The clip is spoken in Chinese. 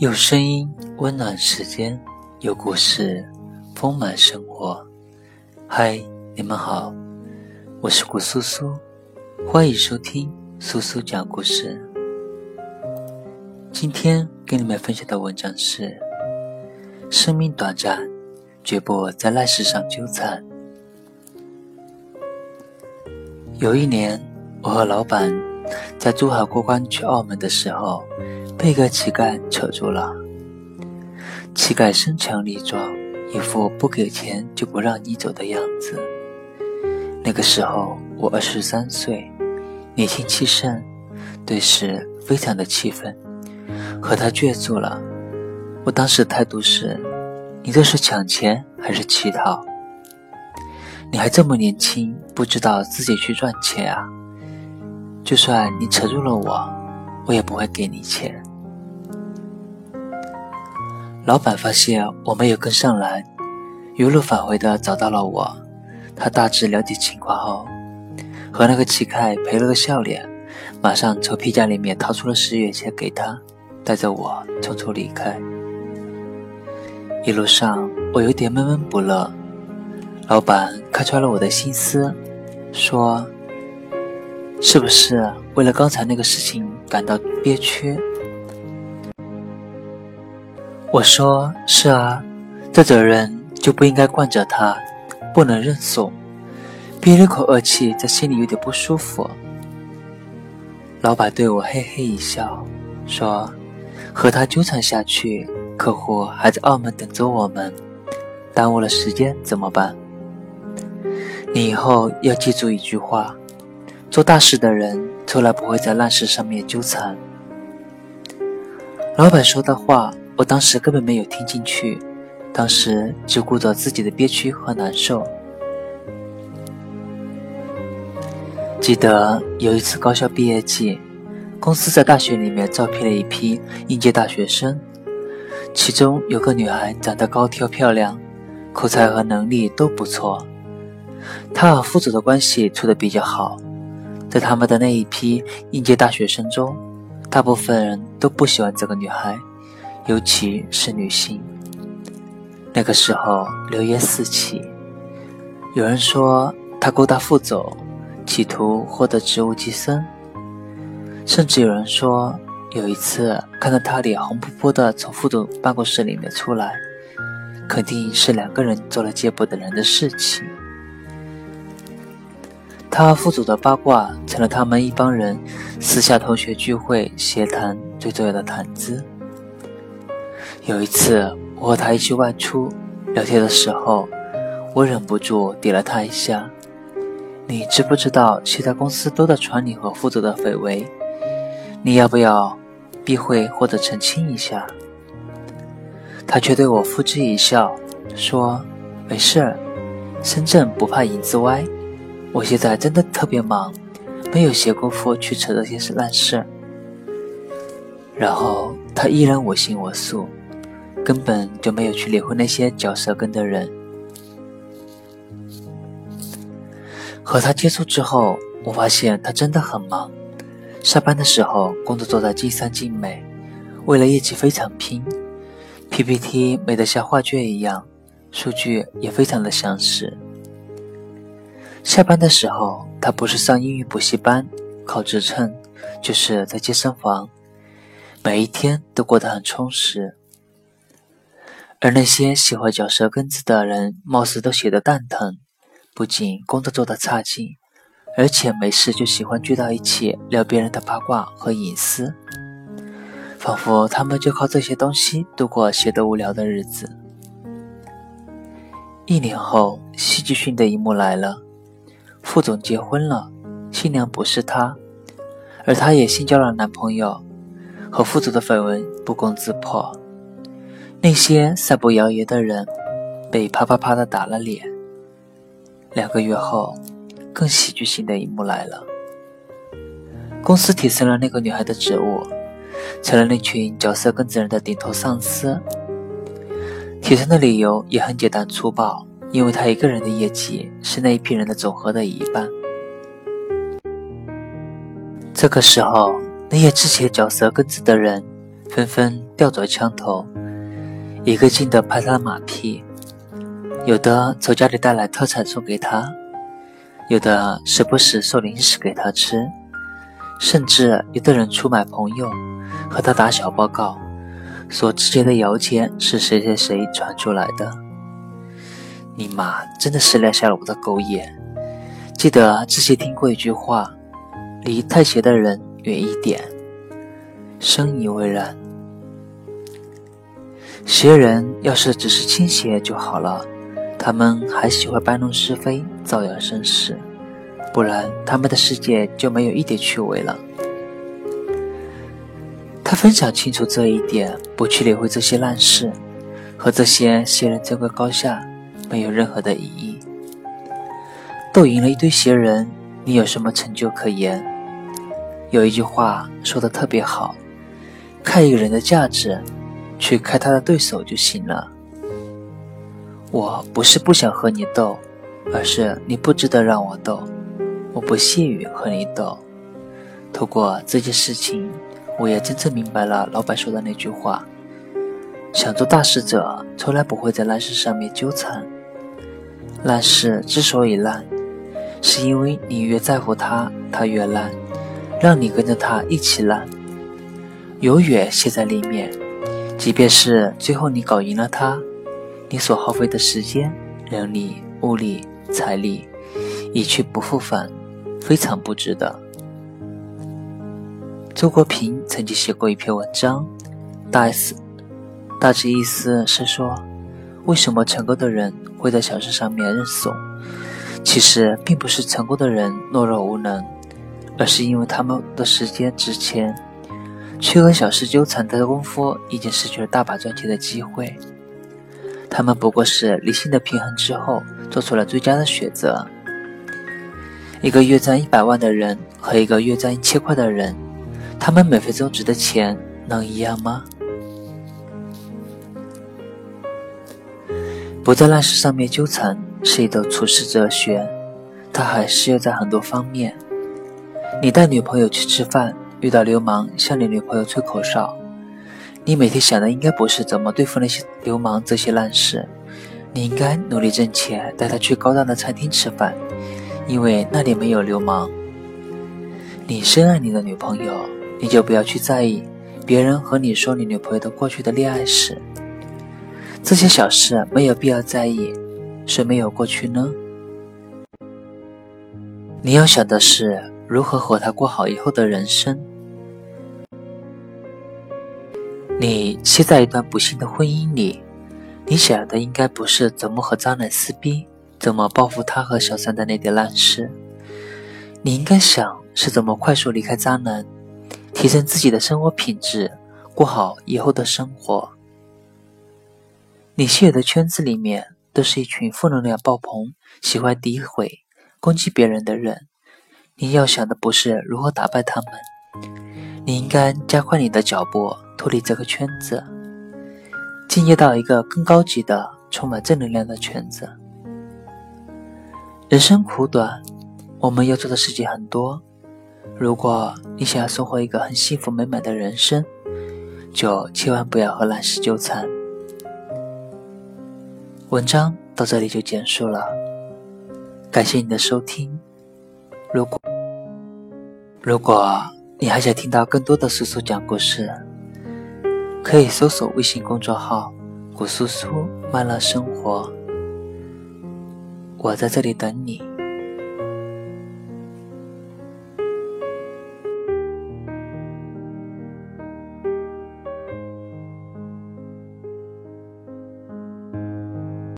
有声音温暖时间，有故事丰满生活。嗨，你们好，我是古苏苏，欢迎收听苏苏讲故事。今天跟你们分享的文章是：生命短暂，绝不在烂事上纠缠。有一年，我和老板在珠海过关去澳门的时候。被个乞丐扯住了。乞丐身强力壮，一副不给钱就不让你走的样子。那个时候我二十三岁，年轻气盛，对事非常的气愤，和他倔住了。我当时态度是：你这是抢钱还是乞讨？你还这么年轻，不知道自己去赚钱啊？就算你扯住了我，我也不会给你钱。老板发现我没有跟上来，原路返回的找到了我。他大致了解情况后，和那个乞丐赔了个笑脸，马上从皮夹里面掏出了十元钱给他，带着我匆匆离开。一路上我有点闷闷不乐，老板看穿了我的心思，说：“是不是为了刚才那个事情感到憋屈？”我说是啊，这种人就不应该惯着他，不能认怂，憋了口恶气，在心里有点不舒服。老板对我嘿嘿一笑，说：“和他纠缠下去，客户还在澳门等着我们，耽误了时间怎么办？你以后要记住一句话：做大事的人从来不会在烂事上面纠缠。”老板说的话。我当时根本没有听进去，当时只顾着自己的憋屈和难受。记得有一次高校毕业季，公司在大学里面招聘了一批应届大学生，其中有个女孩长得高挑漂亮，口才和能力都不错。她和副总的关系处得比较好，在他们的那一批应届大学生中，大部分人都不喜欢这个女孩。尤其是女性，那个时候流言四起，有人说她勾搭副总，企图获得职务晋升，甚至有人说有一次看到她脸红扑扑的从副总办公室里面出来，肯定是两个人做了接不得人的事情。她和副总的八卦成了他们一帮人私下同学聚会闲谈最重要的谈资。有一次，我和他一起外出聊天的时候，我忍不住点了他一下。你知不知道其他公司都在传你和副总的绯闻？你要不要避讳或者澄清一下？他却对我付之一笑，说：“没事儿，身正不怕影子歪。我现在真的特别忙，没有闲工夫去扯这些烂事。”然后他依然我行我素。根本就没有去理会那些嚼舌根的人。和他接触之后，我发现他真的很忙。上班的时候，工作做得尽善尽美，为了业绩非常拼，PPT 美得像画卷一样，数据也非常的详实。下班的时候，他不是上英语补习班、考职称，就是在健身房，每一天都过得很充实。而那些喜欢嚼舌根子的人，貌似都写得蛋疼，不仅工作做得差劲，而且没事就喜欢聚到一起聊别人的八卦和隐私，仿佛他们就靠这些东西度过闲得无聊的日子。一年后，戏剧性的一幕来了：副总结婚了，新娘不是他，而他也新交了男朋友，和副总的绯闻不攻自破。那些散布谣言的人被啪啪啪的打了脸。两个月后，更喜剧性的一幕来了：公司提升了那个女孩的职务，成了那群嚼舌根子人的顶头上司。提升的理由也很简单粗暴，因为他一个人的业绩是那一批人的总和的一半。这个时候，那些之前嚼舌根子的人。纷纷调转枪头，一个劲地拍他的马屁，有的从家里带来特产送给他，有的时不时送零食给他吃，甚至有的人出卖朋友，和他打小报告，说之前的谣言是谁谁谁传出来的。你妈真的是亮瞎了我的狗眼！记得之前听过一句话：离太邪的人远一点。深以为然。邪人要是只是倾斜就好了，他们还喜欢搬弄是非、造谣生事，不然他们的世界就没有一点趣味了。他分享清楚这一点，不去理会这些烂事，和这些邪人争个高下，没有任何的意义。斗赢了一堆邪人，你有什么成就可言？有一句话说的特别好。看一个人的价值，去开他的对手就行了。我不是不想和你斗，而是你不值得让我斗。我不屑于和你斗。透过这件事情，我也真正明白了老板说的那句话：想做大事者，从来不会在烂事上面纠缠。烂事之所以烂，是因为你越在乎它，它越烂，让你跟着它一起烂。永远陷在里面，即便是最后你搞赢了他，你所耗费的时间、人力、物力、财力一去不复返，非常不值得。周国平曾经写过一篇文章，大思大致意思是说，为什么成功的人会在小事上面认怂？其实并不是成功的人懦弱无能，而是因为他们的时间值钱。去和小事纠缠的功夫，已经失去了大把赚钱的机会。他们不过是理性的平衡之后，做出了最佳的选择。一个月赚一百万的人和一个月赚一千块的人，他们每分钟值的钱能一样吗？不在烂事上面纠缠是一种处世哲学，它还适用在很多方面。你带女朋友去吃饭。遇到流氓向你女朋友吹口哨，你每天想的应该不是怎么对付那些流氓这些烂事，你应该努力挣钱，带她去高档的餐厅吃饭，因为那里没有流氓。你深爱你的女朋友，你就不要去在意别人和你说你女朋友的过去的恋爱史，这些小事没有必要在意，谁没有过去呢？你要想的是如何和他过好以后的人生。你陷在一段不幸的婚姻里，你想的应该不是怎么和渣男撕逼，怎么报复他和小三的那点烂事，你应该想是怎么快速离开渣男，提升自己的生活品质，过好以后的生活。你现有的圈子里面都是一群负能量爆棚、喜欢诋毁、攻击别人的人，你要想的不是如何打败他们，你应该加快你的脚步。脱离这个圈子，进阶到一个更高级的、充满正能量的圈子。人生苦短，我们要做的事情很多。如果你想要收获一个很幸福美满的人生，就千万不要和烂事纠缠。文章到这里就结束了，感谢你的收听。如果如果你还想听到更多的叔叔讲故事，可以搜索微信公众号“古苏苏慢乐生活”，我在这里等你。